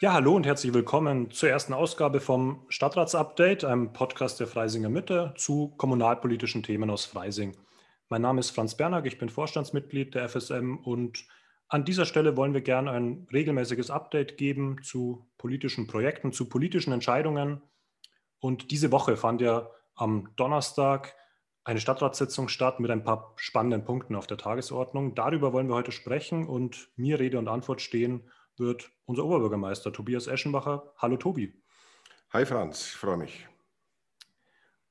Ja, hallo und herzlich willkommen zur ersten Ausgabe vom Stadtratsupdate, einem Podcast der Freisinger Mitte zu kommunalpolitischen Themen aus Freising. Mein Name ist Franz Bernack, ich bin Vorstandsmitglied der FSM und an dieser Stelle wollen wir gerne ein regelmäßiges Update geben zu politischen Projekten, zu politischen Entscheidungen. Und diese Woche fand ja am Donnerstag eine Stadtratssitzung statt mit ein paar spannenden Punkten auf der Tagesordnung. Darüber wollen wir heute sprechen und mir Rede und Antwort stehen wird unser Oberbürgermeister Tobias Eschenbacher. Hallo Tobi. Hi Franz, ich freue mich.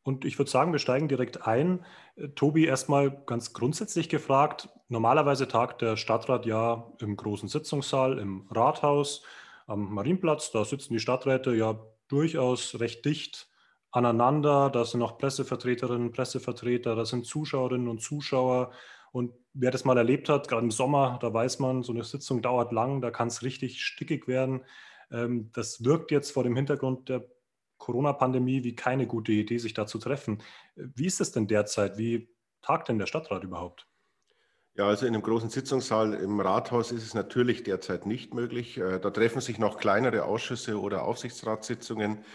Und ich würde sagen, wir steigen direkt ein. Äh, Tobi, erstmal ganz grundsätzlich gefragt. Normalerweise tagt der Stadtrat ja im großen Sitzungssaal im Rathaus am Marienplatz. Da sitzen die Stadträte ja durchaus recht dicht aneinander. Da sind noch Pressevertreterinnen, Pressevertreter, da sind Zuschauerinnen und Zuschauer. Und wer das mal erlebt hat, gerade im Sommer, da weiß man, so eine Sitzung dauert lang, da kann es richtig stickig werden. Ähm, das wirkt jetzt vor dem Hintergrund der Corona-Pandemie wie keine gute Idee, sich da zu treffen. Wie ist es denn derzeit? Wie tagt denn der Stadtrat überhaupt? Ja, also in einem großen Sitzungssaal im Rathaus ist es natürlich derzeit nicht möglich. Äh, da treffen sich noch kleinere Ausschüsse oder Aufsichtsratssitzungen.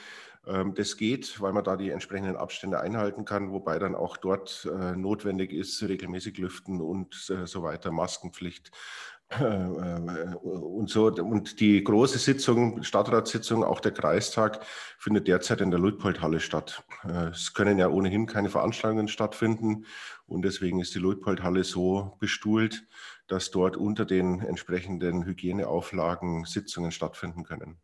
Ähm, das geht, weil man da die entsprechenden Abstände einhalten kann, wobei dann auch dort äh, notwendig ist, regelmäßig lüften und äh, so weiter, Maskenpflicht äh, und so. Und die große Sitzung, Stadtratssitzung, auch der Kreistag, findet derzeit in der Luitpoldhalle statt. Es können ja ohnehin keine Veranstaltungen stattfinden und deswegen ist die Luitpoldhalle so bestuhlt, dass dort unter den entsprechenden Hygieneauflagen Sitzungen stattfinden können.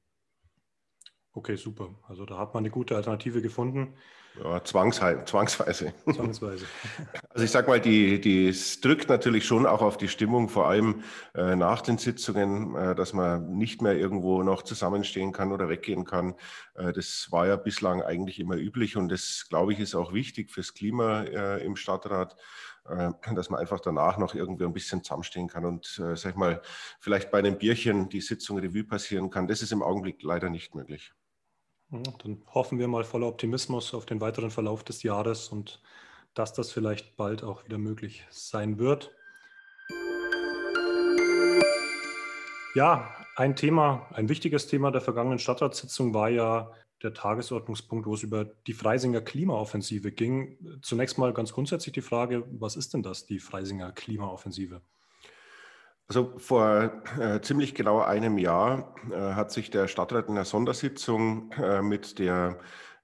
Okay, super. Also da hat man eine gute Alternative gefunden. Ja, zwangsweise. Zwangsweise. Also ich sage mal, die, die, es drückt natürlich schon auch auf die Stimmung, vor allem äh, nach den Sitzungen, äh, dass man nicht mehr irgendwo noch zusammenstehen kann oder weggehen kann. Äh, das war ja bislang eigentlich immer üblich und das, glaube ich, ist auch wichtig fürs Klima äh, im Stadtrat äh, dass man einfach danach noch irgendwie ein bisschen zusammenstehen kann und, äh, sag ich mal, vielleicht bei einem Bierchen die Sitzung Revue passieren kann. Das ist im Augenblick leider nicht möglich. Dann hoffen wir mal voller Optimismus auf den weiteren Verlauf des Jahres und dass das vielleicht bald auch wieder möglich sein wird. Ja, ein Thema, ein wichtiges Thema der vergangenen Stadtratssitzung war ja der Tagesordnungspunkt, wo es über die Freisinger Klimaoffensive ging. Zunächst mal ganz grundsätzlich die Frage, was ist denn das, die Freisinger Klimaoffensive? Also vor äh, ziemlich genau einem Jahr äh, hat sich der Stadtrat in einer Sondersitzung äh, mit der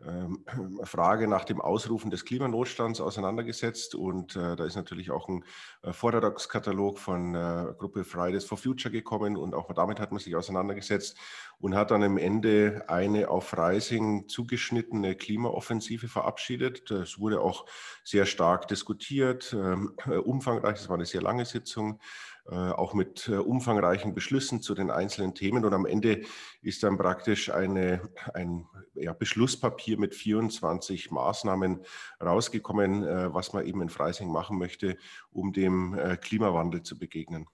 ähm, Frage nach dem Ausrufen des Klimanotstands auseinandergesetzt. Und äh, da ist natürlich auch ein äh, Vortragskatalog von äh, Gruppe Fridays for Future gekommen und auch damit hat man sich auseinandergesetzt und hat dann am Ende eine auf Freising zugeschnittene Klimaoffensive verabschiedet. Das wurde auch sehr stark diskutiert, ähm, umfangreich, es war eine sehr lange Sitzung. Äh, auch mit äh, umfangreichen Beschlüssen zu den einzelnen Themen. Und am Ende ist dann praktisch eine, ein ja, Beschlusspapier mit 24 Maßnahmen rausgekommen, äh, was man eben in Freising machen möchte, um dem Klimawandel zu begegnen.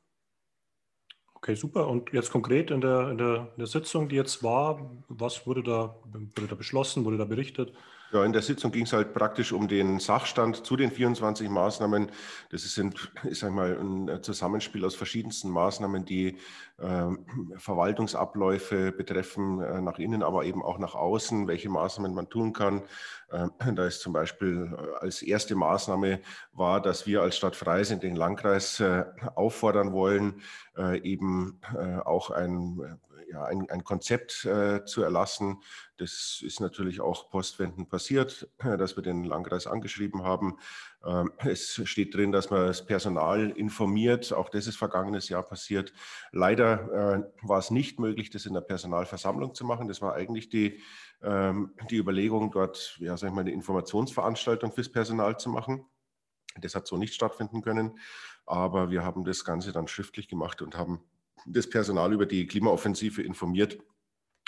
Okay, super. Und jetzt konkret in der, in der, in der Sitzung, die jetzt war, was wurde da, wurde da beschlossen, wurde da berichtet? Ja, in der Sitzung ging es halt praktisch um den Sachstand zu den 24 Maßnahmen. Das ist, ist einmal ein Zusammenspiel aus verschiedensten Maßnahmen, die äh, Verwaltungsabläufe betreffen, äh, nach innen, aber eben auch nach außen, welche Maßnahmen man tun kann. Äh, da ist zum Beispiel äh, als erste Maßnahme war, dass wir als Stadt Freising den Landkreis äh, auffordern wollen, äh, eben auch ein ja, ein, ein Konzept äh, zu erlassen. Das ist natürlich auch postwendend passiert, dass wir den Landkreis angeschrieben haben. Ähm, es steht drin, dass man das Personal informiert. Auch das ist vergangenes Jahr passiert. Leider äh, war es nicht möglich, das in der Personalversammlung zu machen. Das war eigentlich die, ähm, die Überlegung, dort ja, sag ich mal, eine Informationsveranstaltung fürs Personal zu machen. Das hat so nicht stattfinden können. Aber wir haben das Ganze dann schriftlich gemacht und haben das Personal über die Klimaoffensive informiert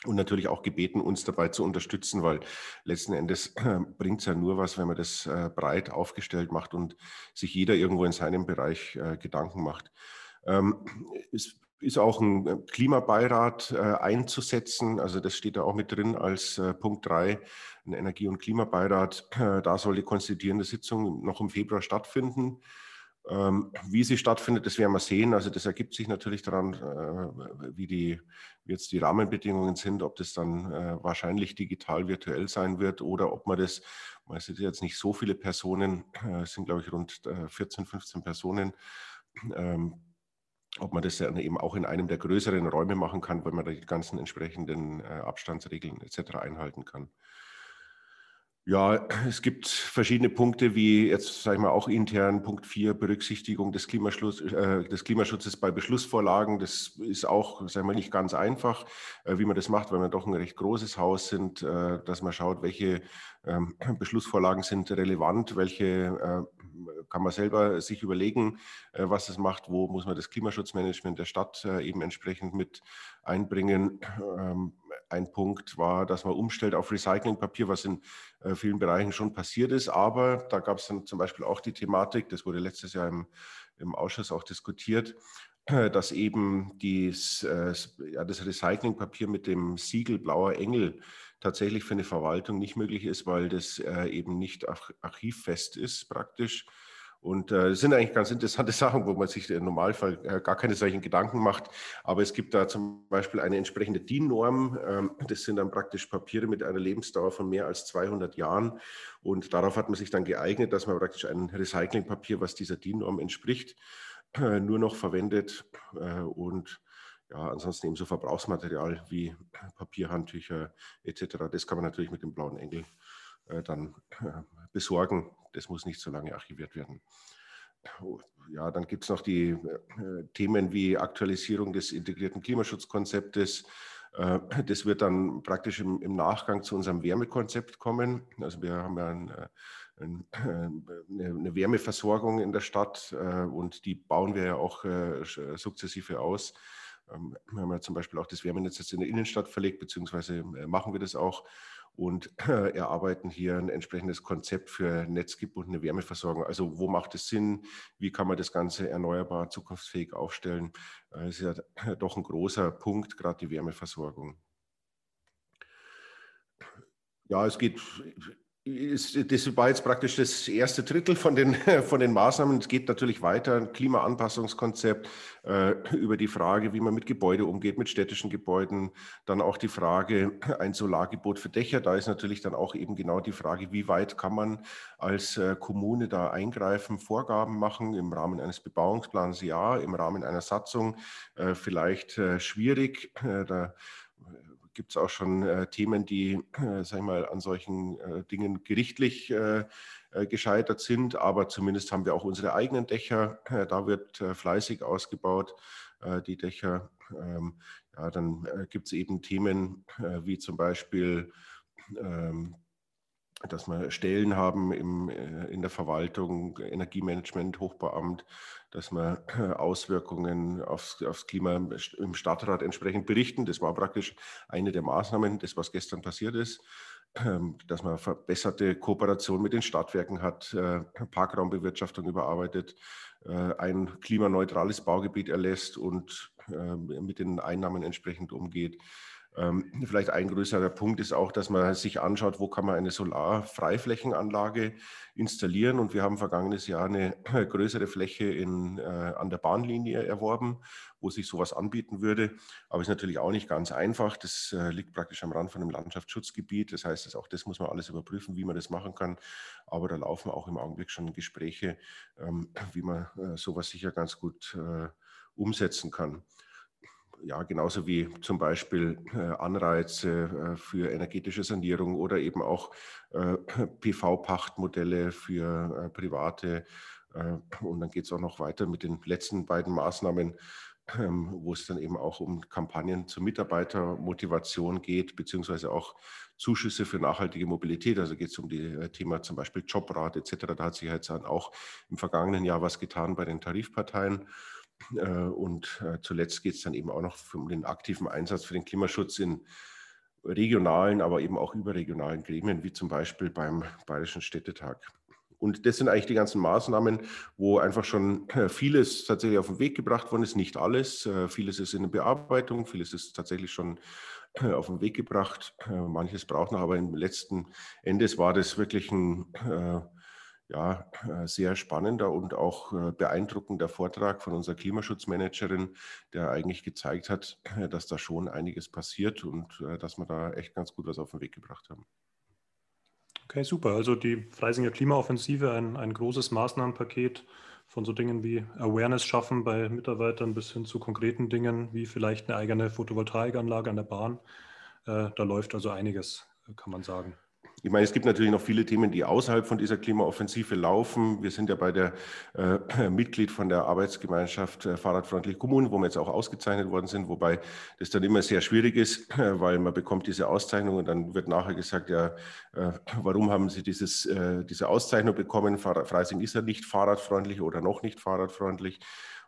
und natürlich auch gebeten, uns dabei zu unterstützen, weil letzten Endes äh, bringt es ja nur was, wenn man das äh, breit aufgestellt macht und sich jeder irgendwo in seinem Bereich äh, Gedanken macht. Ähm, es ist auch ein Klimabeirat einzusetzen, also das steht da auch mit drin als Punkt 3, ein Energie- und Klimabeirat. da soll die konstituierende Sitzung noch im Februar stattfinden. Ähm, wie sie stattfindet, das werden wir sehen. Also das ergibt sich natürlich daran, äh, wie, die, wie jetzt die Rahmenbedingungen sind, ob das dann äh, wahrscheinlich digital virtuell sein wird oder ob man das, man sind jetzt nicht so viele Personen, äh, es sind glaube ich rund 14, 15 Personen, ähm, ob man das dann eben auch in einem der größeren Räume machen kann, weil man da die ganzen entsprechenden Abstandsregeln etc. einhalten kann. Ja, es gibt verschiedene Punkte, wie jetzt, sage ich mal, auch intern Punkt 4, Berücksichtigung des, Klimaschutz, äh, des Klimaschutzes bei Beschlussvorlagen. Das ist auch, sagen wir, nicht ganz einfach, äh, wie man das macht, weil wir doch ein recht großes Haus sind, äh, dass man schaut, welche ähm, Beschlussvorlagen sind relevant, welche äh, kann man selber sich überlegen, äh, was es macht, wo muss man das Klimaschutzmanagement der Stadt äh, eben entsprechend mit einbringen. Ein Punkt war, dass man umstellt auf Recyclingpapier, was in äh, vielen Bereichen schon passiert ist. Aber da gab es dann zum Beispiel auch die Thematik, das wurde letztes Jahr im, im Ausschuss auch diskutiert, äh, dass eben dies, äh, ja, das Recyclingpapier mit dem Siegel Blauer Engel tatsächlich für eine Verwaltung nicht möglich ist, weil das eben nicht archivfest ist praktisch. Und äh, sind eigentlich ganz interessante Sachen, wo man sich im Normalfall äh, gar keine solchen Gedanken macht. Aber es gibt da zum Beispiel eine entsprechende DIN-Norm. Ähm, das sind dann praktisch Papiere mit einer Lebensdauer von mehr als 200 Jahren. Und darauf hat man sich dann geeignet, dass man praktisch ein Recyclingpapier, was dieser DIN-Norm entspricht, äh, nur noch verwendet. Äh, und ja, ansonsten eben so Verbrauchsmaterial wie Papierhandtücher etc. Das kann man natürlich mit dem blauen Engel äh, dann äh, besorgen. Das muss nicht so lange archiviert werden. Ja, dann gibt es noch die äh, Themen wie Aktualisierung des integrierten Klimaschutzkonzeptes. Äh, das wird dann praktisch im, im, Nachgang zu unserem Wärmekonzept kommen. Also wir haben ja ein, äh, ein, äh, eine Wärmeversorgung in der Stadt und die bauen wir ja auch sukzessive aus. Ähm, wir haben ja zum Beispiel auch das Wärmenetz jetzt in der Innenstadt verlegt, beziehungsweise machen wir das auch und erarbeiten hier ein entsprechendes Konzept für netzgebundene Wärmeversorgung. Also wo macht es Sinn? Wie kann man das Ganze erneuerbar, zukunftsfähig aufstellen? Das äh, ist ja doch ein großer Punkt, gerade die Wärmeversorgung. Ja, es geht das war jetzt praktisch das erste Drittel von den, von den Maßnahmen. Es geht natürlich weiter, ein Klimaanpassungskonzept, äh, über die Frage, wie man mit Gebäude umgeht, mit städtischen Gebäuden. Dann auch die Frage, ein Solargebot für Dächer. Da ist natürlich dann auch eben genau die Frage, wie weit kann man als äh, Kommune da eingreifen, Vorgaben machen im Rahmen eines Bebauungsplans, ja, im Rahmen einer Satzung äh, vielleicht äh, schwierig. Äh, da gibt es auch schon äh, Themen, die, äh, sag ich mal, an solchen äh, Dingen gerichtlich äh, äh, gescheitert sind. Aber zumindest haben wir auch unsere eigenen Dächer. Äh, da wird fleißig ausgebaut, die Dächer. Ähm, ja, dann gibt es eben Themen wie zum Beispiel ähm, dass wir Stellen haben im, äh, in der Verwaltung, Energiemanagement, Hochbauamt, dass wir äh, Auswirkungen aufs, aufs Klima im Stadtrat entsprechend berichten. Das war praktisch eine der Maßnahmen, das was gestern passiert ist, ähm, dass man verbesserte Kooperation mit den Stadtwerken hat, äh, Parkraumbewirtschaftung überarbeitet, ein klimaneutrales Baugebiet erlässt und mit den Einnahmen entsprechend umgeht. Ähm, vielleicht ein größerer Punkt ist auch, dass man sich anschaut, wo kann man eine Solarfreiflächenanlage installieren. Und wir haben vergangenes Jahr eine größere Fläche in, äh, an der Bahnlinie erworben, wo sich sowas anbieten würde. Aber ist natürlich auch nicht ganz einfach. Das äh, liegt praktisch am Rand von einem Landschaftsschutzgebiet. Das heißt, auch das muss man alles überprüfen, wie man das machen kann. Aber da laufen auch im Augenblick schon Gespräche, ähm, wie man äh, sowas sicher ganz gut äh, umsetzen kann ja, genauso wie zum Beispiel äh, Anreize äh, für energetische Sanierung oder eben auch äh, PV-Pachtmodelle für private. Und dann geht es auch noch weiter mit den letzten beiden Maßnahmen, ähm, wo es dann eben auch um Kampagnen zur Mitarbeitermotivation geht, beziehungsweise auch Zuschüsse für nachhaltige Mobilität. Also geht es um die Thema zum Beispiel Jobrat etc. Da hat sich jetzt auch im vergangenen Jahr was getan bei den Tarifparteien. Äh, und äh, zuletzt geht es dann eben auch noch um den aktiven Einsatz für den Klimaschutz in regionalen, aber eben auch überregionalen Gremien, wie zum Beispiel beim Bayerischen Städtetag. Und das sind eigentlich die ganzen Maßnahmen, wo einfach schon äh, vieles tatsächlich auf den Weg gebracht worden ist. Nicht alles. Vieles ist in der Bearbeitung, vieles ist tatsächlich schon auf den Weg gebracht. Manches braucht noch, aber im letzten Endes war das wirklich ein ja, äh, sehr spannender und auch äh, beeindruckender Vortrag von unserer Klimaschutzmanagerin, der eigentlich gezeigt hat, dass da schon einiges passiert und dass wir da echt ganz gut was auf den Weg gebracht haben. Okay, super. Also die Freisinger Klimaoffensive, ein, ein großes Maßnahmenpaket von so Dingen wie Awareness schaffen bei Mitarbeitern bis hin zu konkreten Dingen wie vielleicht eine eigene Photovoltaikanlage an der Bahn. Äh, da läuft also einiges, kann man sagen. Ich meine, es gibt natürlich noch viele Themen, die außerhalb von dieser Klimaoffensive laufen. Wir sind ja bei der äh, Mitglied von der Arbeitsgemeinschaft äh, Fahrradfreundliche Kommunen, wo wir jetzt auch ausgezeichnet worden sind, wobei das dann immer sehr schwierig ist, äh, weil man bekommt diese Auszeichnung und dann wird nachher gesagt, ja, äh, warum haben Sie dieses, äh, diese Auszeichnung bekommen? Freising ist ja nicht fahrradfreundlich oder noch nicht fahrradfreundlich.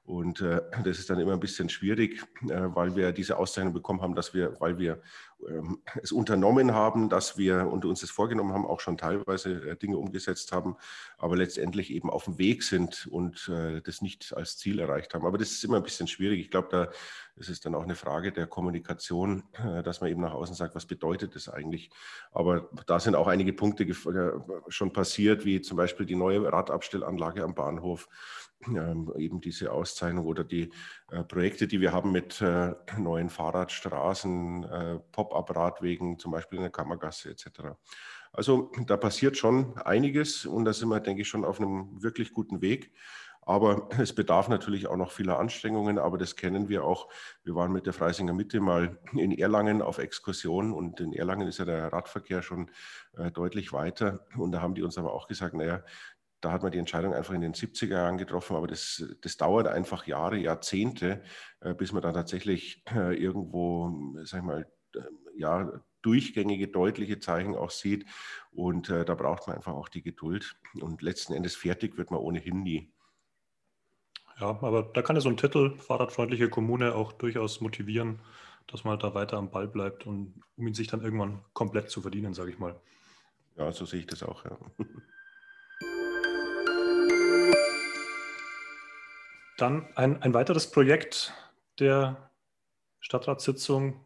Und äh, das ist dann immer ein bisschen schwierig, äh, weil wir diese Auszeichnung bekommen haben, dass wir, weil wir ähm, es unternommen haben, dass wir und uns das vorgenommen haben, auch schon teilweise äh, Dinge umgesetzt haben, aber letztendlich eben auf dem Weg sind und äh, das nicht als Ziel erreicht haben. Aber das ist immer ein bisschen schwierig. Ich glaube, da ist es dann auch eine Frage der Kommunikation, äh, dass man eben nach außen sagt, was bedeutet das eigentlich. Aber da sind auch einige Punkte äh, schon passiert, wie zum Beispiel die neue Radabstellanlage am Bahnhof ähm, eben diese Auszeichnung oder die äh, Projekte, die wir haben mit äh, neuen Fahrradstraßen, äh, Pop-up-Radwegen, zum Beispiel in der Kammergasse etc. Also da passiert schon einiges und da sind wir, denke ich, schon auf einem wirklich guten Weg. Aber es bedarf natürlich auch noch vieler Anstrengungen, aber das kennen wir auch. Wir waren mit der Freisinger Mitte mal in Erlangen auf Exkursion und in Erlangen ist ja der Radverkehr schon äh, deutlich weiter. Und da haben die uns aber auch gesagt, naja, da hat man die Entscheidung einfach in den 70er Jahren getroffen, aber das, das dauert einfach Jahre, Jahrzehnte, äh, bis man dann tatsächlich äh, irgendwo, sag ich mal, äh, ja, durchgängige, deutliche Zeichen auch sieht. Und da braucht man einfach auch die Geduld. Und letzten Endes fertig wird man ohnehin nie. Ja, aber da kann ja so ein Titel, Fahrradfreundliche Kommune, auch durchaus motivieren, dass man da weiter am Ball bleibt und um ihn sich dann irgendwann komplett zu verdienen, sage ich mal. Ja, so sehe ich das auch, ja. Dann ein, ein weiteres Projekt der Stadtratssitzung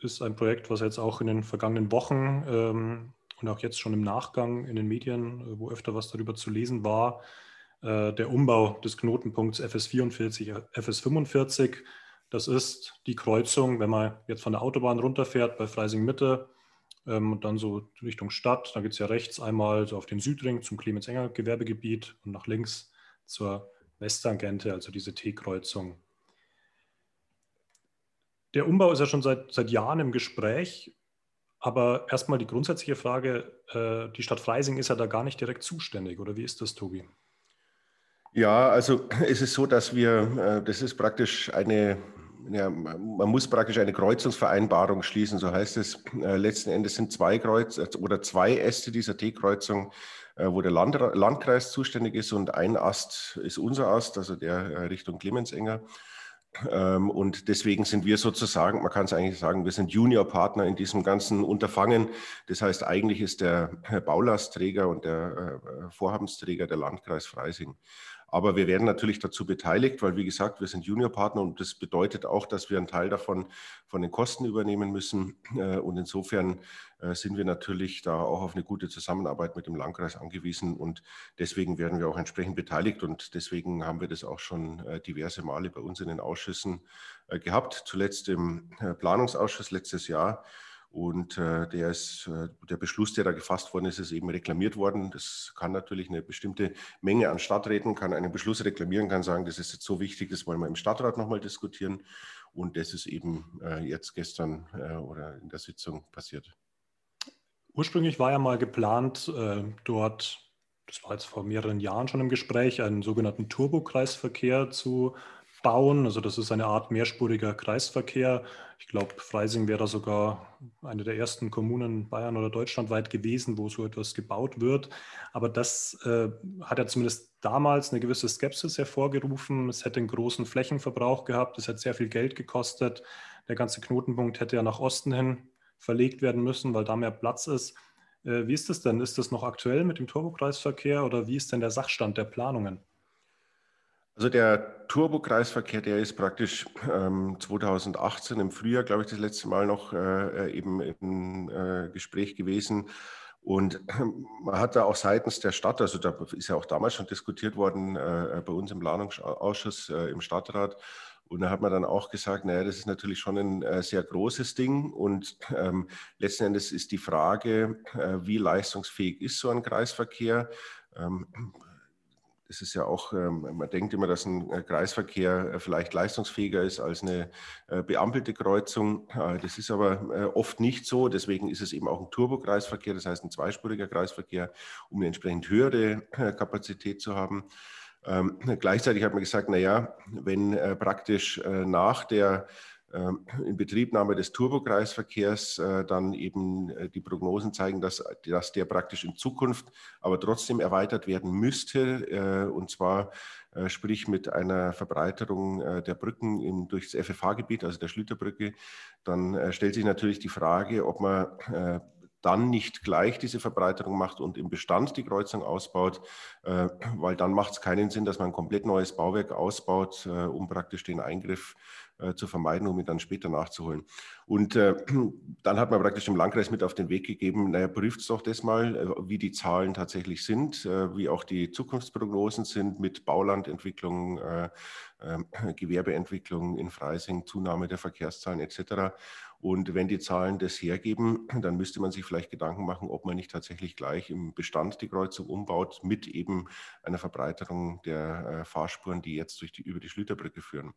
ist ein Projekt, was jetzt auch in den vergangenen Wochen ähm, und auch jetzt schon im Nachgang in den Medien, äh, wo öfter was darüber zu lesen war, äh, der Umbau des Knotenpunkts FS44, FS45. Das ist die Kreuzung, wenn man jetzt von der Autobahn runterfährt bei Freising Mitte ähm, und dann so Richtung Stadt. Da geht es ja rechts einmal so auf den Südring zum Clemens-Enger Gewerbegebiet und nach links zur Westtangente, also diese T-Kreuzung. Der Umbau ist ja schon seit, seit Jahren im Gespräch, aber erstmal die grundsätzliche Frage, äh, die Stadt Freising ist ja da gar nicht direkt zuständig, oder wie ist das, Tobi? Ja, also es ist so, dass wir, äh, das ist praktisch eine, ja, man muss praktisch eine Kreuzungsvereinbarung schließen, so heißt es. Äh, letzten Endes sind zwei Kreuz oder zwei Äste dieser T-Kreuzung äh, wo der Land, Landkreis zuständig ist und ein Ast ist unser Ast, also der äh, Richtung Clemensenger. Ähm, und deswegen sind wir sozusagen, man kann es eigentlich sagen, wir sind Juniorpartner in diesem ganzen Unterfangen. Das heißt, eigentlich ist der Baulastträger und der äh, Vorhabensträger der Landkreis Freising. Aber wir werden natürlich dazu beteiligt, weil, wie gesagt, wir sind Juniorpartner und das bedeutet auch, dass wir einen Teil davon von den Kosten übernehmen müssen. Äh, und insofern äh, sind wir natürlich da auch auf eine gute Zusammenarbeit mit dem Landkreis angewiesen und deswegen werden wir auch entsprechend beteiligt und deswegen haben wir das auch schon äh, diverse Male bei uns in den Ausschüssen gehabt. Zuletzt im Planungsausschuss letztes Jahr und äh, der, ist, äh, der Beschluss, der da gefasst worden ist, ist eben reklamiert worden. Das kann natürlich eine bestimmte Menge an Stadträten, kann einen Beschluss reklamieren, kann sagen, das ist jetzt so wichtig, das wollen wir im Stadtrat nochmal diskutieren. Und das ist eben äh, jetzt gestern äh, oder in der Sitzung passiert. Ursprünglich war ja mal geplant, äh, dort, das war jetzt vor mehreren Jahren schon im Gespräch, einen sogenannten Turbokreisverkehr zu bauen. Also das ist eine Art mehrspuriger Kreisverkehr. Ich glaube, Freising wäre sogar eine der ersten Kommunen Bayern oder deutschlandweit gewesen, wo so etwas gebaut wird. Aber das äh, hat ja zumindest damals eine gewisse Skepsis hervorgerufen. Es hätte einen großen Flächenverbrauch gehabt, es hätte sehr viel Geld gekostet. Der ganze Knotenpunkt hätte ja nach Osten hin verlegt werden müssen, weil da mehr Platz ist. Äh, wie ist das denn? Ist das noch aktuell mit dem Turbokreisverkehr oder wie ist denn der Sachstand der Planungen? Also der Turbokreisverkehr, der ist praktisch ähm, 2018 im Frühjahr, glaube ich, das letzte Mal noch äh, eben im äh, Gespräch gewesen. Und man hat da auch seitens der Stadt, also da ist ja auch damals schon diskutiert worden äh, bei uns im Planungsausschuss äh, im Stadtrat, und da hat man dann auch gesagt, naja, das ist natürlich schon ein äh, sehr großes Ding. Und ähm, letzten Endes ist die Frage, äh, wie leistungsfähig ist so ein Kreisverkehr? Ähm, es ist ja auch, ähm, man denkt immer, dass ein äh, Kreisverkehr äh, vielleicht leistungsfähiger ist als eine äh, beampelte Kreuzung. Das ist aber oft nicht so. Deswegen ist es eben auch ein Turbokreisverkehr, das heißt ein zweispuriger Kreisverkehr, um eine entsprechend höhere Kapazität zu haben. Ähm, gleichzeitig hat man gesagt, naja, wenn praktisch nach der Inbetriebnahme des Turbokreisverkehrs äh, dann eben äh, die Prognosen zeigen, dass, dass der praktisch in Zukunft aber trotzdem erweitert werden müsste, äh, und zwar sprich mit einer Verbreiterung der Brücken in, durch das FFH-Gebiet, also der Schlüterbrücke, dann stellt sich natürlich die Frage, ob man dann nicht gleich diese Verbreiterung macht und im Bestand die Kreuzung ausbaut, weil dann macht es keinen Sinn, dass man ein komplett neues Bauwerk ausbaut, um praktisch den Eingriff äh, zu vermeiden, um ihn dann später nachzuholen. Und äh, dann hat man praktisch im Landkreis mit auf den Weg gegeben, naja, prüft doch das mal, äh, wie die Zahlen tatsächlich sind, äh, wie auch die Zukunftsprognosen sind mit Baulandentwicklung, ähm, Gewerbeentwicklung in Freising, Zunahme der Verkehrszahlen etc. Und wenn die Zahlen das hergeben, dann müsste man sich vielleicht Gedanken machen, ob man nicht tatsächlich gleich im Bestand die Kreuzung umbaut mit eben einer Verbreiterung der Fahrspuren, die jetzt durch die, über die Schlüterbrücke führen.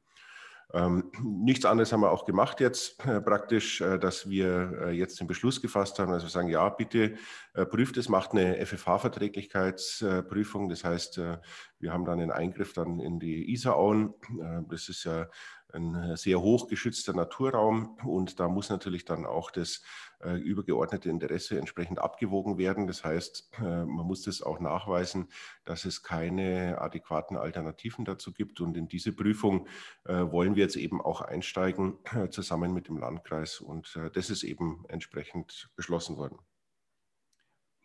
Ähm, nichts anderes haben wir auch gemacht jetzt äh, praktisch, äh, dass wir äh, jetzt den Beschluss gefasst haben, also wir sagen, ja, bitte äh, prüft es, macht eine FFH-Verträglichkeitsprüfung. Das heißt, äh, wir haben dann einen Eingriff dann in die Isarauen. Äh, das ist ja ein sehr hoch geschützter Naturraum und da muss natürlich dann auch das äh, übergeordnete Interesse entsprechend abgewogen werden. Das heißt, äh, man muss das auch nachweisen, dass es keine adäquaten Alternativen dazu gibt. Und in diese Prüfung äh, wollen wir jetzt eben auch einsteigen, zusammen mit dem Landkreis. Und das ist eben entsprechend beschlossen worden.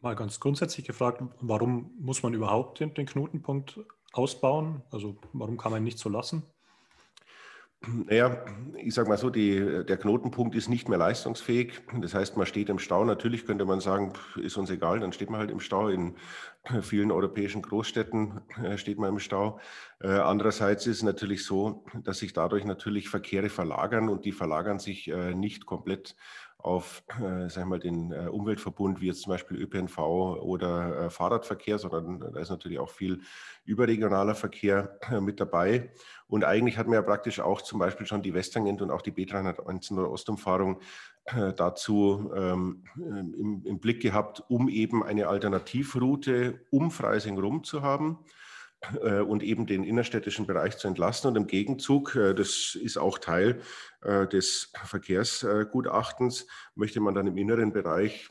Mal ganz grundsätzlich gefragt, warum muss man überhaupt den, den Knotenpunkt ausbauen? Also warum kann man ihn nicht so lassen? Naja, ich sage mal so, die, der Knotenpunkt ist nicht mehr leistungsfähig. Das heißt, man steht im Stau. Natürlich könnte man sagen, ist uns egal, dann steht man halt im Stau. In vielen europäischen Großstädten äh, steht man im Stau. Äh, andererseits ist es natürlich so, dass sich dadurch natürlich Verkehre verlagern und die verlagern sich äh, nicht komplett auf äh, sag mal, den äh, Umweltverbund wie jetzt zum Beispiel ÖPNV oder äh, Fahrradverkehr, sondern da ist natürlich auch viel überregionaler Verkehr äh, mit dabei. Und eigentlich hat man ja praktisch auch zum Beispiel schon die Westtangent und auch die B319 oder Ostumfahrung äh, dazu ähm, im, im, Blick gehabt, um eben eine Alternativroute um Freising rum zu haben äh, und eben den innerstädtischen Bereich zu entlasten. Und im Gegenzug, äh, das ist auch Teil äh, des Verkehrsgutachtens, möchte man dann im inneren Bereich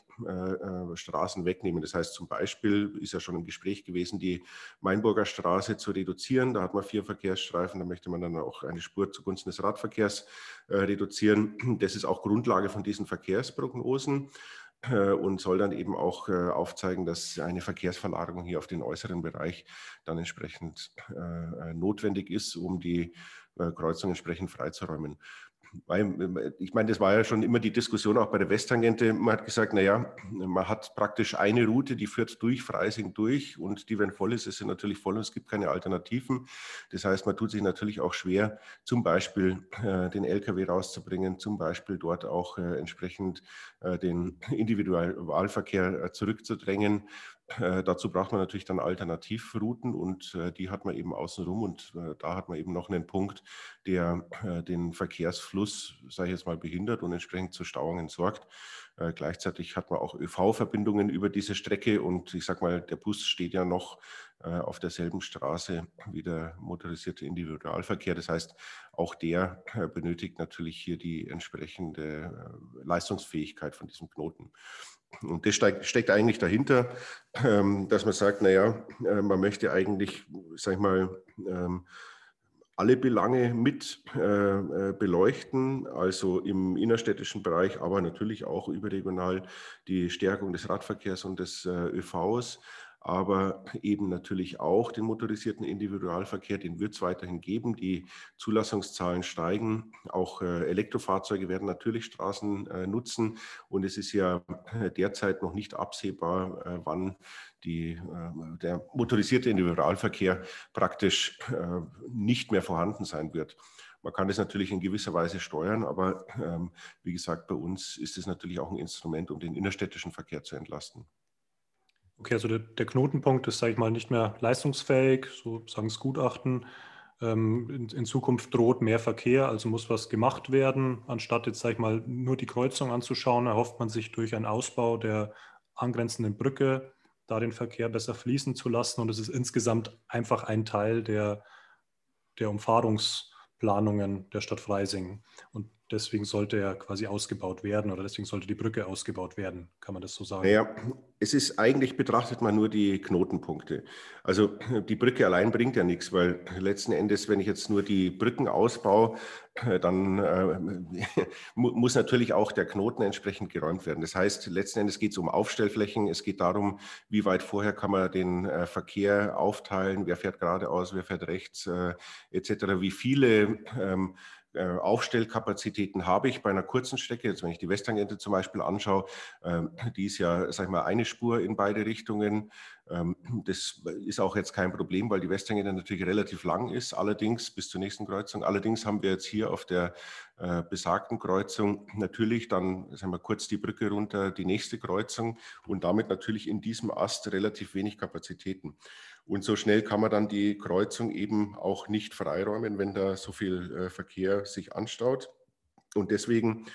Straßen wegnehmen. Das heißt zum Beispiel, ist ja schon im Gespräch gewesen, die Mainburger Straße zu reduzieren. Da hat man vier Verkehrsstreifen, da möchte man dann auch eine Spur zugunsten des Radverkehrs reduzieren. Das ist auch Grundlage von diesen Verkehrsprognosen. Äh, und soll dann eben auch äh, aufzeigen, dass eine Verkehrsverlagerung hier auf den äußeren Bereich dann entsprechend äh, notwendig ist, um die Kreuzung entsprechend freizuräumen. Weil, ich meine, das war ja schon immer die Diskussion auch bei der Westtangente. Man hat gesagt, naja, man hat praktisch eine Route, die führt durch Freising durch und die, wenn voll ist, ist sie natürlich voll und es gibt keine Alternativen. Das heißt, man tut sich natürlich auch schwer, zum Beispiel äh, den LKW rauszubringen, zum Beispiel dort auch äh, entsprechend äh, den Individualverkehr äh, zurückzudrängen. Äh, dazu braucht man natürlich dann Alternativrouten und äh, die hat man eben außenrum und äh, da hat man eben noch einen Punkt, der äh, den Verkehrsfluss, sage ich jetzt mal, behindert und entsprechend zu Stauungen sorgt. Äh, gleichzeitig hat man auch ÖV-Verbindungen über diese Strecke und ich sage mal, der Bus steht ja noch auf derselben Straße wie der motorisierte Individualverkehr. Das heißt, auch der benötigt natürlich hier die entsprechende Leistungsfähigkeit von diesem Knoten. Und das steckt eigentlich dahinter, ähm, dass man sagt, naja, äh, man möchte eigentlich, sag ich mal, ähm, alle Belange mit äh, äh, beleuchten, also im innerstädtischen Bereich, aber natürlich auch überregional die Stärkung des Radverkehrs und des ÖVs, aber eben natürlich auch den motorisierten Individualverkehr, den wird es weiterhin geben. Die Zulassungszahlen steigen. Auch äh, Elektrofahrzeuge werden natürlich Straßen äh, nutzen. Und es ist ja derzeit noch nicht absehbar, äh, wann die, der motorisierte Individualverkehr praktisch nicht mehr vorhanden sein wird. Man kann das natürlich in gewisser Weise steuern, aber ähm, wie gesagt, bei uns ist es natürlich auch ein Instrument, um den innerstädtischen Verkehr zu entlasten. Okay, also der, der Knotenpunkt ist, sage ich mal, nicht mehr leistungsfähig, so sagen es Gutachten. Ähm, in, in, Zukunft droht mehr Verkehr, also muss was gemacht werden. Anstatt jetzt, sage ich mal, nur die Kreuzung anzuschauen, erhofft man sich durch einen Ausbau der angrenzenden Brücke da den Verkehr besser fließen zu lassen. Und es ist insgesamt einfach ein Teil der, der Umfahrungs- Planungen der Stadt Freising. Und deswegen sollte er quasi ausgebaut werden oder deswegen sollte die Brücke ausgebaut werden, kann man das so sagen? Naja, es ist eigentlich betrachtet man nur die Knotenpunkte. Also die Brücke allein bringt ja nichts, weil letzten Endes, wenn ich jetzt nur die Brücken ausbaue, dann äh, muss natürlich auch der Knoten entsprechend geräumt werden. Das heißt, letzten Endes geht es um Aufstellflächen. Es geht darum, wie weit vorher kann man den äh, Verkehr aufteilen, wer fährt geradeaus, wer fährt rechts, äh, etc. Wie viele ähm, äh, Aufstellkapazitäten habe ich bei einer kurzen Strecke. Jetzt, wenn ich die Westtangente zum Beispiel anschaue, ähm, die ist ja, sag ich mal, eine Spur in beide Richtungen. Ähm, das ist auch jetzt kein Problem, weil die Westtangente natürlich relativ lang ist, allerdings bis zur nächsten Kreuzung. Allerdings haben wir jetzt hier auf der äh, besagten Kreuzung natürlich dann, sagen wir, kurz die Brücke runter, die nächste Kreuzung und damit natürlich in diesem Ast relativ wenig Kapazitäten. Und so schnell kann man dann die Kreuzung eben auch nicht freiräumen, wenn da so viel äh, Verkehr sich anstaut. Und deswegen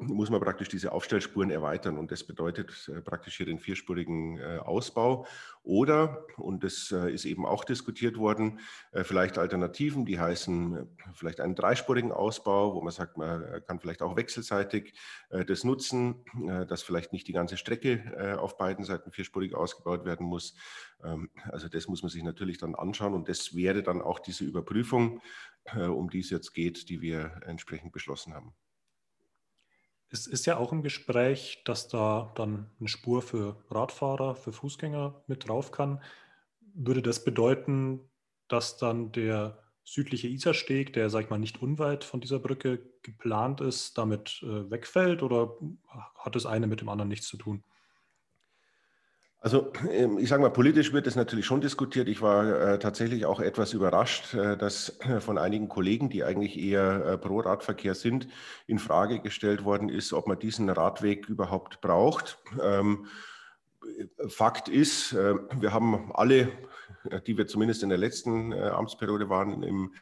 muss man praktisch diese Aufstellspuren erweitern. Und das bedeutet äh, praktisch hier den vierspurigen äh, Ausbau. Oder, und das ist eben auch diskutiert worden, vielleicht Alternativen, die heißen vielleicht einen dreispurigen Ausbau, wo man sagt, man kann vielleicht auch wechselseitig das nutzen, dass vielleicht nicht die ganze Strecke auf beiden Seiten vierspurig ausgebaut werden muss. Ähm, also das muss man sich natürlich dann anschauen und das wäre dann auch diese Überprüfung, um die es jetzt geht, die wir entsprechend beschlossen haben. Es ist ja auch im Gespräch, dass da dann eine Spur für Radfahrer, für Fußgänger mit drauf kann. Würde das bedeuten, dass dann der südliche Isarsteg, der, sag ich mal, nicht unweit von dieser Brücke geplant ist, damit äh, wegfällt oder hat das eine mit dem anderen nichts zu tun? Also ähm, ich sage mal, politisch wird es natürlich schon diskutiert. Ich war äh, tatsächlich auch etwas überrascht, äh, dass äh, von einigen Kollegen, die eigentlich eher äh, pro Radverkehr sind, in Frage gestellt worden ist, ob man diesen Radweg überhaupt braucht. Ähm, Fakt ist, äh, wir haben alle, äh, die wir zumindest in der letzten Amtsperiode waren, im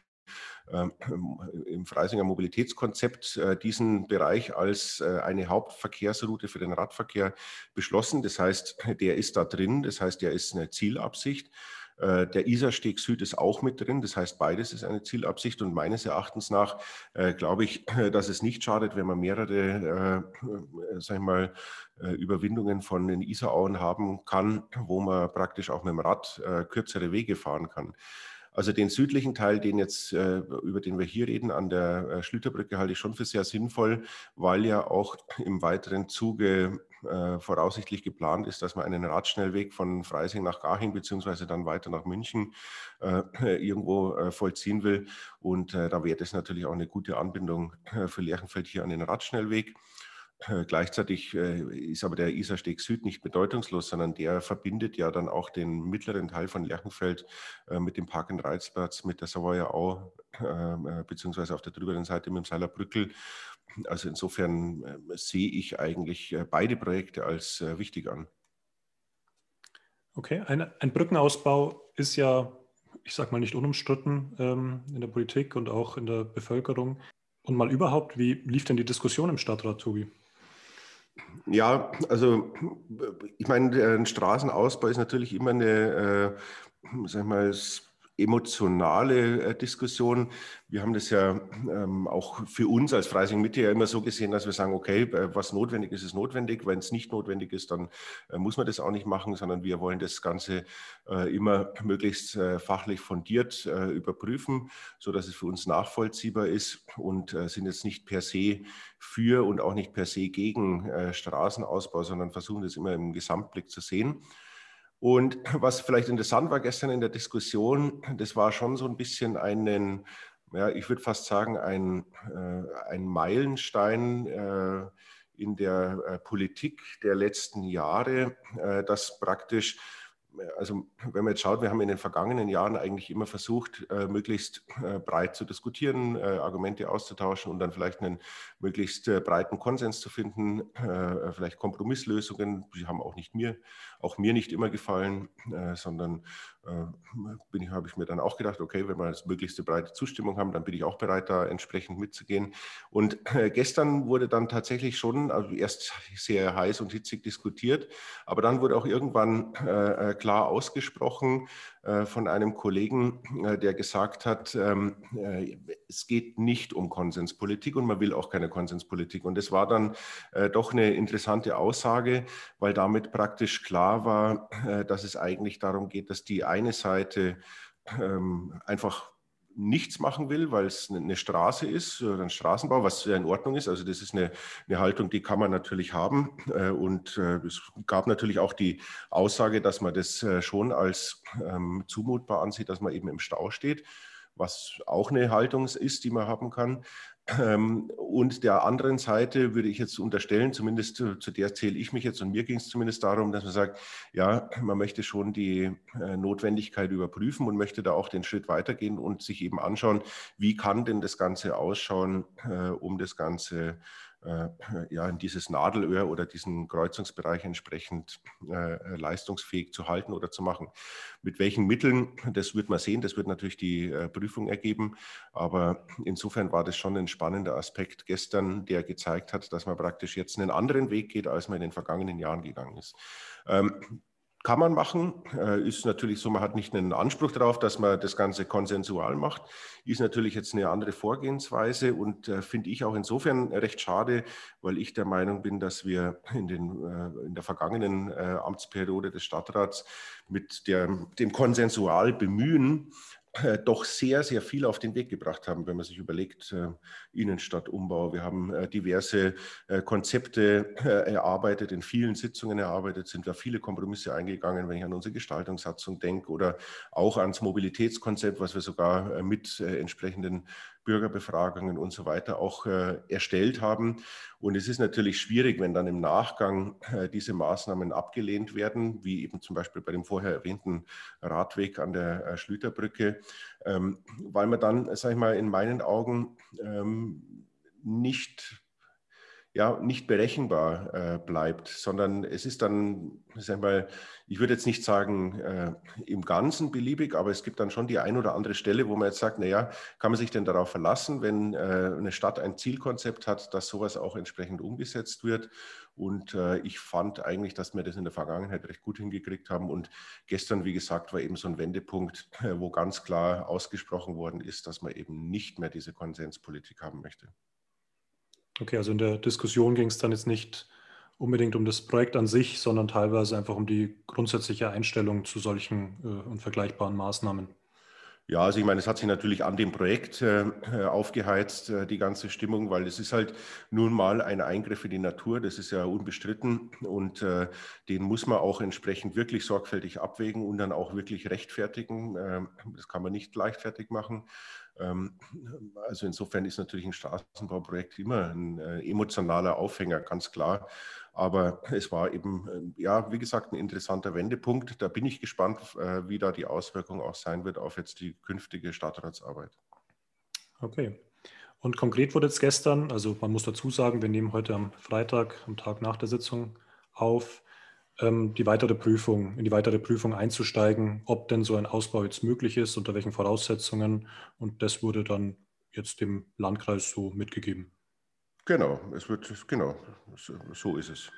im Freisinger Mobilitätskonzept äh, diesen Bereich als äh, eine Hauptverkehrsroute für den Radverkehr beschlossen. Das heißt, der ist da drin. Das heißt, der ist eine Zielabsicht. Äh, der Isarsteg Süd ist auch mit drin. Das heißt, beides ist eine Zielabsicht. Und meines Erachtens nach glaube ich, dass es nicht schadet, wenn man mehrere, äh, sag ich mal, Überwindungen von den Isarauen haben kann, wo man praktisch auch mit dem Rad kürzere Wege fahren kann. Also den südlichen Teil, den jetzt, äh, über den wir hier reden, an der äh, Schlüterbrücke, halte ich schon für sehr sinnvoll, weil ja auch im weiteren Zuge äh, voraussichtlich geplant ist, dass man einen Radschnellweg von Freising nach Garching beziehungsweise dann weiter nach München irgendwo vollziehen will. Und da wäre das natürlich auch eine gute Anbindung für Lerchenfeld hier an den Radschnellweg. Äh, gleichzeitig äh, ist aber der Isarsteg Süd nicht bedeutungslos, sondern der verbindet ja dann auch den mittleren Teil von Lerchenfeld äh, mit dem Park- und Reizplatz, mit der Savoyer Au, beziehungsweise auf der drüberen Seite mit dem Seiler Brückel. Also insofern sehe ich eigentlich beide Projekte als wichtig an. Okay, ein, ein Brückenausbau ist ja, ich sage mal, nicht unumstritten ähm, in der Politik und auch in der Bevölkerung. Und mal überhaupt, wie lief denn die Diskussion im Stadtrat, Tobi? Ja, also ich meine, ein Straßenausbau ist natürlich immer eine, äh, sag mal, emotionale äh, Diskussion. Wir haben das ja ähm, auch für uns als Freising Mitte ja immer so gesehen, dass wir sagen, okay, äh, was notwendig ist, ist notwendig. Wenn es nicht notwendig ist, dann äh, muss man das auch nicht machen, sondern wir wollen das Ganze äh, immer möglichst äh, fachlich fundiert äh, überprüfen, so dass es für uns nachvollziehbar ist und sind jetzt nicht per se für und auch nicht per se gegen Straßenausbau, sondern versuchen das immer im Gesamtblick zu sehen. Und was vielleicht interessant war gestern in der Diskussion, das war schon so ein bisschen einen, ja, ich würde fast sagen, ein, äh, ein Meilenstein äh, in der äh, Politik der letzten Jahre, äh, dass praktisch also wenn man jetzt schaut, wir haben in den vergangenen Jahren eigentlich immer versucht, äh, möglichst äh, breit zu diskutieren, äh, Argumente auszutauschen und dann vielleicht einen möglichst breiten Konsens zu finden, vielleicht Kompromisslösungen. Die haben auch nicht mir, auch mir nicht immer gefallen, sondern bin ich, habe ich mir dann auch gedacht, okay, wenn wir das möglichst breite Zustimmung haben, dann bin ich auch bereit, da entsprechend mitzugehen. Und gestern wurde dann tatsächlich schon, also erst sehr heiß und hitzig diskutiert, aber dann wurde auch irgendwann klar, klar ausgesprochen äh, von einem Kollegen, äh, der gesagt hat, ähm, äh, es geht nicht um Konsenspolitik und man will auch keine Konsenspolitik. Und das war dann doch eine interessante Aussage, weil damit praktisch klar war, dass es eigentlich darum geht, dass die eine Seite ähm, einfach nichts machen will, weil es eine Straße ist ein Straßenbau, was ja in Ordnung ist. Also das ist eine, eine Haltung, die kann man natürlich haben. Äh, und äh, es gab natürlich auch die Aussage, dass man das äh, schon als ähm, zumutbar ansieht, dass man eben im Stau steht was auch eine Haltung ist, die man haben kann. Ähm, und der anderen Seite würde ich jetzt unterstellen, zumindest zu, der zähle ich mich jetzt und mir ging es zumindest darum, dass man sagt, ja, man möchte schon die äh, Notwendigkeit überprüfen und möchte da auch den Schritt weitergehen und sich eben anschauen, wie kann denn das Ganze ausschauen, äh, um das Ganze äh, ja, in dieses Nadelöhr oder diesen Kreuzungsbereich entsprechend äh, leistungsfähig zu halten oder zu machen. Mit welchen Mitteln, das wird man sehen, das wird natürlich die äh, Prüfung ergeben. Aber insofern war das schon ein spannender Aspekt gestern, der gezeigt hat, dass man praktisch jetzt einen anderen Weg geht, als man in den vergangenen Jahren gegangen ist. Ähm, kann man machen, äh, ist natürlich so, man hat nicht einen Anspruch darauf, dass man das Ganze konsensual macht, ist natürlich jetzt eine andere Vorgehensweise und äh, finde ich auch insofern recht schade, weil ich der Meinung bin, dass wir in, den, äh, in der vergangenen Amtsperiode des Stadtrats mit der, dem konsensual Bemühen äh, doch sehr, sehr viel auf den Weg gebracht haben, wenn man sich überlegt, äh, Innenstadtumbau. Wir haben äh, diverse Konzepte erarbeitet, in vielen Sitzungen erarbeitet, sind da viele Kompromisse eingegangen, wenn ich an unsere Gestaltungssatzung denke oder auch ans Mobilitätskonzept, was wir sogar mit entsprechenden Bürgerbefragungen und so weiter auch äh, erstellt haben. Und es ist natürlich schwierig, wenn dann im Nachgang äh, diese Maßnahmen abgelehnt werden, wie eben zum Beispiel bei dem vorher erwähnten Radweg an der äh, Schlüterbrücke, ähm, weil man dann, sage ich mal, in meinen Augen ähm, nicht ja, nicht berechenbar äh, bleibt, sondern es ist dann, sag mal, ich würde jetzt nicht sagen äh, im Ganzen beliebig, aber es gibt dann schon die ein oder andere Stelle, wo man jetzt sagt, naja, kann man sich denn darauf verlassen, wenn äh, eine Stadt ein Zielkonzept hat, dass sowas auch entsprechend umgesetzt wird. Und äh, ich fand eigentlich, dass wir das in der Vergangenheit recht gut hingekriegt haben. Und gestern, wie gesagt, war eben so ein Wendepunkt, äh, wo ganz klar ausgesprochen worden ist, dass man eben nicht mehr diese Konsenspolitik haben möchte. Okay, also in der Diskussion ging es dann jetzt nicht unbedingt um das Projekt an sich, sondern teilweise einfach um die grundsätzliche Einstellung zu solchen äh, und vergleichbaren Maßnahmen. Ja, also ich meine, es hat sich natürlich an dem Projekt äh, äh, aufgeheizt, äh, die ganze Stimmung, weil es ist halt nun mal ein Eingriff in die Natur, das ist ja unbestritten und äh, den muss man auch entsprechend wirklich sorgfältig abwägen und dann auch wirklich rechtfertigen. Ähm, das kann man nicht leichtfertig machen. Ähm, also insofern ist natürlich ein Straßenbauprojekt immer ein äh, emotionaler Aufhänger, ganz klar. Aber es war eben, äh, ja, wie gesagt, ein interessanter Wendepunkt. Da bin ich gespannt, äh, wie da die Auswirkung auch sein wird auf jetzt die künftige Stadtratsarbeit. Okay. Und konkret wurde es gestern, also man muss dazu sagen, wir nehmen heute am Freitag, am Tag nach der Sitzung auf, die weitere Prüfung, in die weitere Prüfung einzusteigen, ob denn so ein Ausbau jetzt möglich ist, unter welchen Voraussetzungen. Und das wurde dann jetzt dem Landkreis so mitgegeben. Genau, es wird, genau, so ist es.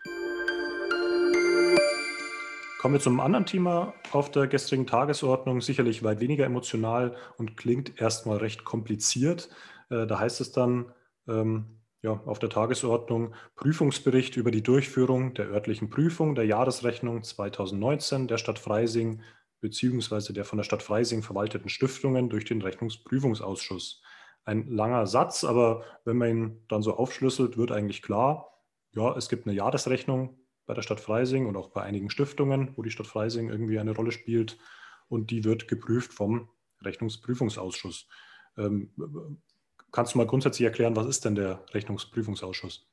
Kommen wir zum anderen Thema auf der gestrigen Tagesordnung, sicherlich weit weniger emotional und klingt erstmal recht kompliziert. Äh, da heißt es dann, ähm, ja, auf der Tagesordnung Prüfungsbericht über die Durchführung der örtlichen Prüfung der Jahresrechnung 2019 der Stadt Freising bzw. der von der Stadt Freising verwalteten Stiftungen durch den Rechnungsprüfungsausschuss. Ein langer Satz, aber wenn man ihn dann so aufschlüsselt, wird eigentlich klar, ja, es gibt eine Jahresrechnung bei der Stadt Freising und auch bei einigen Stiftungen, wo die Stadt Freising irgendwie eine Rolle spielt. Und die wird geprüft vom Rechnungsprüfungsausschuss. Ähm, kannst du mal grundsätzlich erklären, was ist denn der Rechnungsprüfungsausschuss?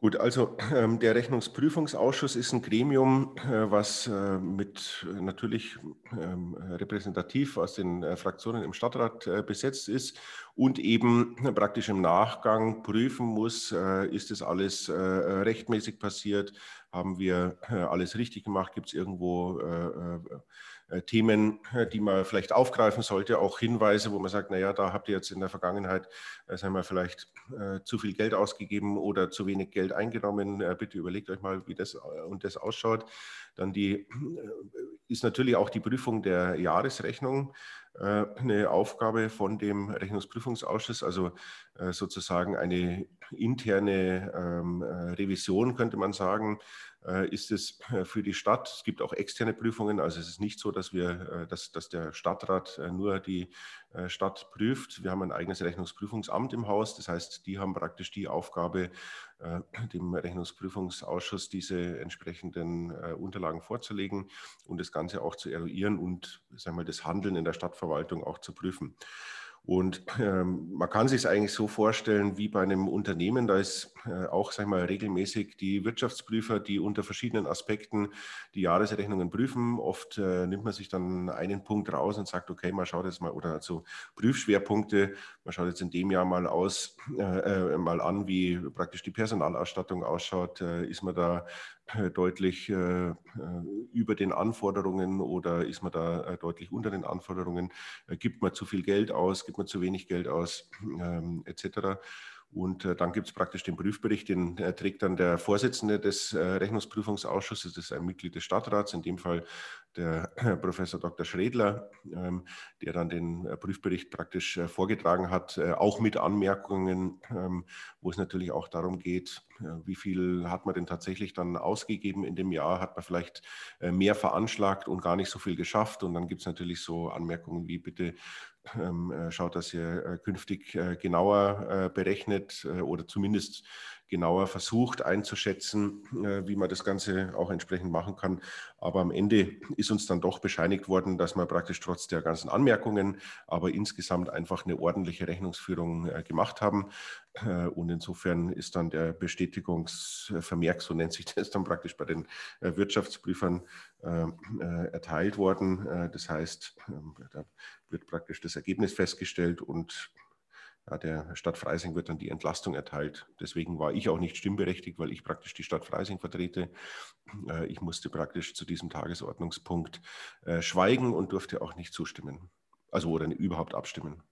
Gut, also ähm, der Rechnungsprüfungsausschuss ist ein Gremium, äh, was äh, mit äh, natürlich ähm, repräsentativ aus den äh, Fraktionen im Stadtrat äh, besetzt ist und eben praktisch im Nachgang prüfen muss, äh, ist das alles rechtmäßig passiert, haben wir alles richtig gemacht, gibt es irgendwo äh, Themen, äh, die man vielleicht aufgreifen sollte, auch Hinweise, wo man sagt, naja, da habt ihr jetzt in der Vergangenheit, äh, sagen wir, vielleicht äh, zu viel Geld ausgegeben oder zu wenig Geld eingenommen. Äh, bitte überlegt euch mal, wie das und das ausschaut. Dann die, ist natürlich auch die Prüfung der Jahresrechnung eine Aufgabe von dem Rechnungsprüfungsausschuss, also sozusagen eine interne ähm, Revision, könnte man sagen, äh, ist es äh, für die Stadt. Es gibt auch externe Prüfungen. Also es ist nicht so, dass wir, äh, dass, dass der Stadtrat nur die Stadt prüft. Wir haben ein eigenes Rechnungsprüfungsamt im Haus. Das heißt, die haben praktisch die Aufgabe, dem Rechnungsprüfungsausschuss diese entsprechenden Unterlagen vorzulegen und das Ganze auch zu eruieren und sagen wir, das Handeln in der Stadtverwaltung auch zu prüfen. Und ähm, man kann sich es eigentlich so vorstellen wie bei einem Unternehmen. Da ist äh, auch, sag ich mal, regelmäßig die Wirtschaftsprüfer, die unter verschiedenen Aspekten die Jahresrechnungen prüfen. Oft äh, nimmt man sich dann einen Punkt raus und sagt, okay, man schaut jetzt mal, oder so Prüfschwerpunkte, man schaut jetzt in dem Jahr mal aus, äh, äh mal an, wie praktisch die Personalausstattung ausschaut. Äh, ist man da deutlich äh, äh, über den Anforderungen oder ist man da deutlich unter den Anforderungen? Gibt man zu viel Geld aus, gibt man zu wenig Geld aus, ähm, etc. Und äh, dann gibt es praktisch den Prüfbericht, den äh, trägt dann der Vorsitzende des äh, Rechnungsprüfungsausschusses, das ist ein Mitglied des Stadtrats, in dem Fall der Professor Dr. Schredler, ähm, der dann den Prüfbericht praktisch vorgetragen hat, auch mit Anmerkungen, ähm, wo es natürlich auch darum geht, wie viel hat man denn tatsächlich dann ausgegeben in dem Jahr, hat man vielleicht mehr veranschlagt und gar nicht so viel geschafft. Und dann gibt es natürlich so Anmerkungen wie bitte schaut, dass ihr äh, künftig äh, genauer berechnet oder zumindest genauer versucht einzuschätzen, wie man das Ganze auch entsprechend machen kann. Aber am Ende ist uns dann doch bescheinigt worden, dass wir praktisch trotz der ganzen Anmerkungen, aber insgesamt einfach eine ordentliche Rechnungsführung gemacht haben. Und insofern ist dann der Bestätigungsvermerk, so nennt sich das dann praktisch bei den Wirtschaftsprüfern, erteilt worden. Das heißt, ähm, da wird praktisch das Ergebnis festgestellt und ja, der Stadt Freising wird dann die Entlastung erteilt. Deswegen war ich auch nicht stimmberechtigt, weil ich praktisch die Stadt Freising vertrete. Äh, ich musste praktisch zu diesem Tagesordnungspunkt äh, schweigen und durfte auch nicht zustimmen. Also oder überhaupt abstimmen.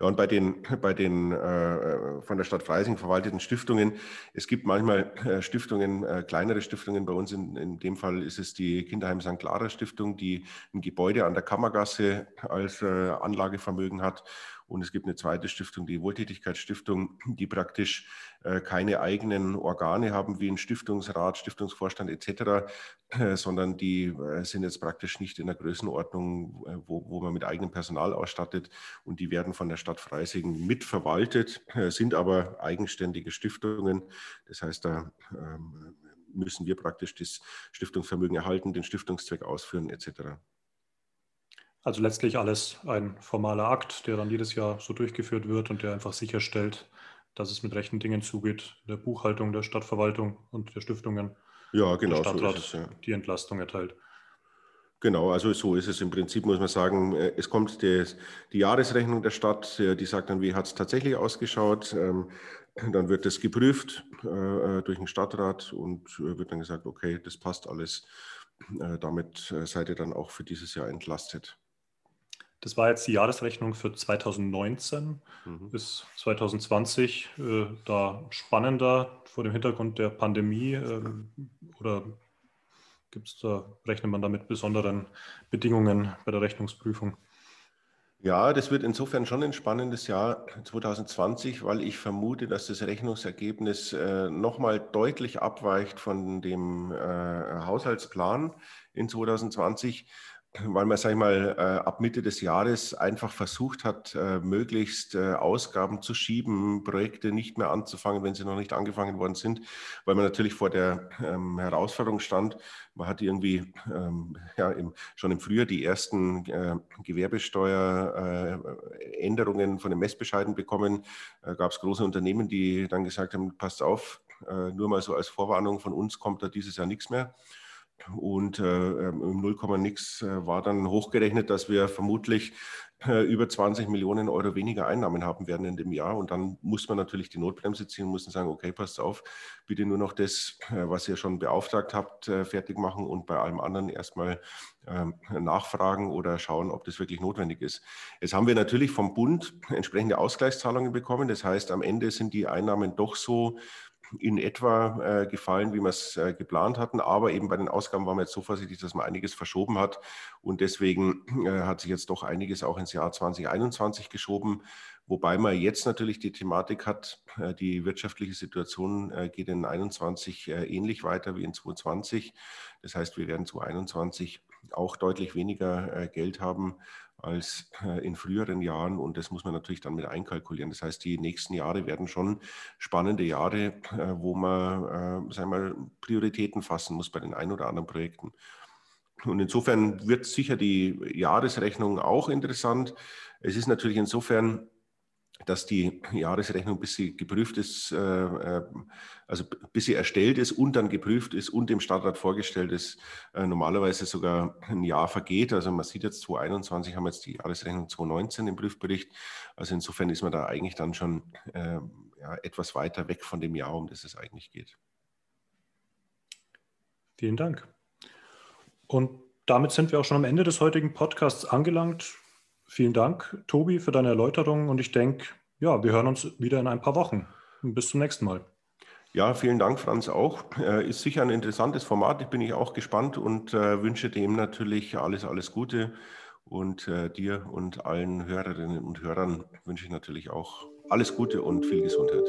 Ja, und bei den, bei den äh, von der Stadt Freising verwalteten Stiftungen, es gibt manchmal äh, Stiftungen, äh, kleinere Stiftungen. Bei uns in, in dem Fall ist es die Kinderheim St. Clara Stiftung, die ein Gebäude an der Kammergasse als äh, Anlagevermögen hat. Und es gibt eine zweite Stiftung, die Wohltätigkeitsstiftung, die praktisch äh, keine eigenen Organe haben wie ein Stiftungsrat, Stiftungsvorstand etc., äh, sondern die äh, sind jetzt praktisch nicht in der Größenordnung, äh, wo, wo man mit eigenem Personal ausstattet. Und die werden von der Stadt Freising mitverwaltet, äh, sind aber eigenständige Stiftungen. Das heißt, da ähm, müssen wir praktisch das Stiftungsvermögen erhalten, den Stiftungszweck ausführen etc. Also letztlich alles ein formaler Akt, der dann jedes Jahr so durchgeführt wird und der einfach sicherstellt, dass es mit rechten Dingen zugeht, der Buchhaltung der Stadtverwaltung und der Stiftungen. Ja, genau. Der Stadtrat so es, ja. die Entlastung erteilt. Genau, also so ist es im Prinzip, muss man sagen. Äh, es kommt die, die Jahresrechnung der Stadt, äh, die sagt dann, wie hat es tatsächlich ausgeschaut. Ähm, dann wird das geprüft äh, durch den Stadtrat und wird dann gesagt, okay, das passt alles. Damit seid ihr dann auch für dieses Jahr entlastet. Das war jetzt die Jahresrechnung für 2019 mhm. bis 2020. Äh, da spannender vor dem Hintergrund der Pandemie äh, oder gibt es da, rechnet man da mit besonderen Bedingungen bei der Rechnungsprüfung? Ja, das wird insofern schon ein spannendes Jahr 2020, weil ich vermute, dass das Rechnungsergebnis äh, nochmal deutlich abweicht von dem äh, Haushaltsplan in 2020 weil man, sag ich mal, äh, ab Mitte des Jahres einfach versucht hat, äh, möglichst äh, Ausgaben zu schieben, Projekte nicht mehr anzufangen, wenn sie noch nicht angefangen worden sind, weil man natürlich vor der ähm, Herausforderung stand. Man hat irgendwie ähm, ja, schon im Frühjahr die ersten Gewerbesteueränderungen von den Messbescheiden bekommen. Äh, Gab es große Unternehmen, die dann gesagt haben, passt auf, nur mal so als Vorwarnung von uns kommt da dieses Jahr nichts mehr. Und äh, ähm, im 0, nix äh, war dann hochgerechnet, dass wir vermutlich äh, über 20 Millionen Euro weniger Einnahmen haben werden in dem Jahr. Und dann muss man natürlich die Notbremse ziehen muss sagen, okay, passt auf, bitte nur noch das, äh, was ihr schon beauftragt habt, fertig machen und bei allem anderen erstmal ähm, nachfragen oder schauen, ob das wirklich notwendig ist. Jetzt haben wir natürlich vom Bund entsprechende Ausgleichszahlungen bekommen. Das heißt, am Ende sind die Einnahmen doch so in etwa äh, gefallen, wie wir es äh, geplant hatten. Aber eben bei den Ausgaben waren wir jetzt so vorsichtig, dass man einiges verschoben hat. Und deswegen äh, hat sich jetzt doch einiges auch ins Jahr 2021 geschoben. Wobei man jetzt natürlich die Thematik hat, äh, die wirtschaftliche Situation äh, geht in 2021 äh, ähnlich weiter wie in 2020. Das heißt, wir werden 2021 auch deutlich weniger Geld haben als äh, in früheren Jahren und das muss man natürlich dann mit einkalkulieren. Das heißt, die nächsten Jahre werden schon spannende Jahre, äh, wo man äh, sagen wir, Prioritäten fassen muss bei den ein oder anderen Projekten. Und insofern wird sicher die Jahresrechnung auch interessant. Es ist natürlich insofern dass die Jahresrechnung, bis sie geprüft ist, äh, äh, also bis sie erstellt ist und dann geprüft ist und dem Stadtrat vorgestellt ist, äh, normalerweise sogar ein Jahr vergeht. Also man sieht jetzt 2021 haben wir jetzt die Jahresrechnung 2019 im Prüfbericht. Also insofern ist man da eigentlich dann schon ja, etwas weiter weg von dem Jahr, um das es eigentlich geht. Vielen Dank. Und damit sind wir auch schon am Ende des heutigen Podcasts angelangt. Vielen Dank, Tobi, für deine Erläuterung und ich denke, ja, wir hören uns wieder in ein paar Wochen. Bis zum nächsten Mal. Ja, vielen Dank, Franz, auch. Äh, ist sicher ein interessantes Format. Ich bin ich auch gespannt und äh, wünsche dem natürlich alles, alles Gute. Und äh, dir und allen Hörerinnen und Hörern wünsche ich natürlich auch alles Gute und viel Gesundheit.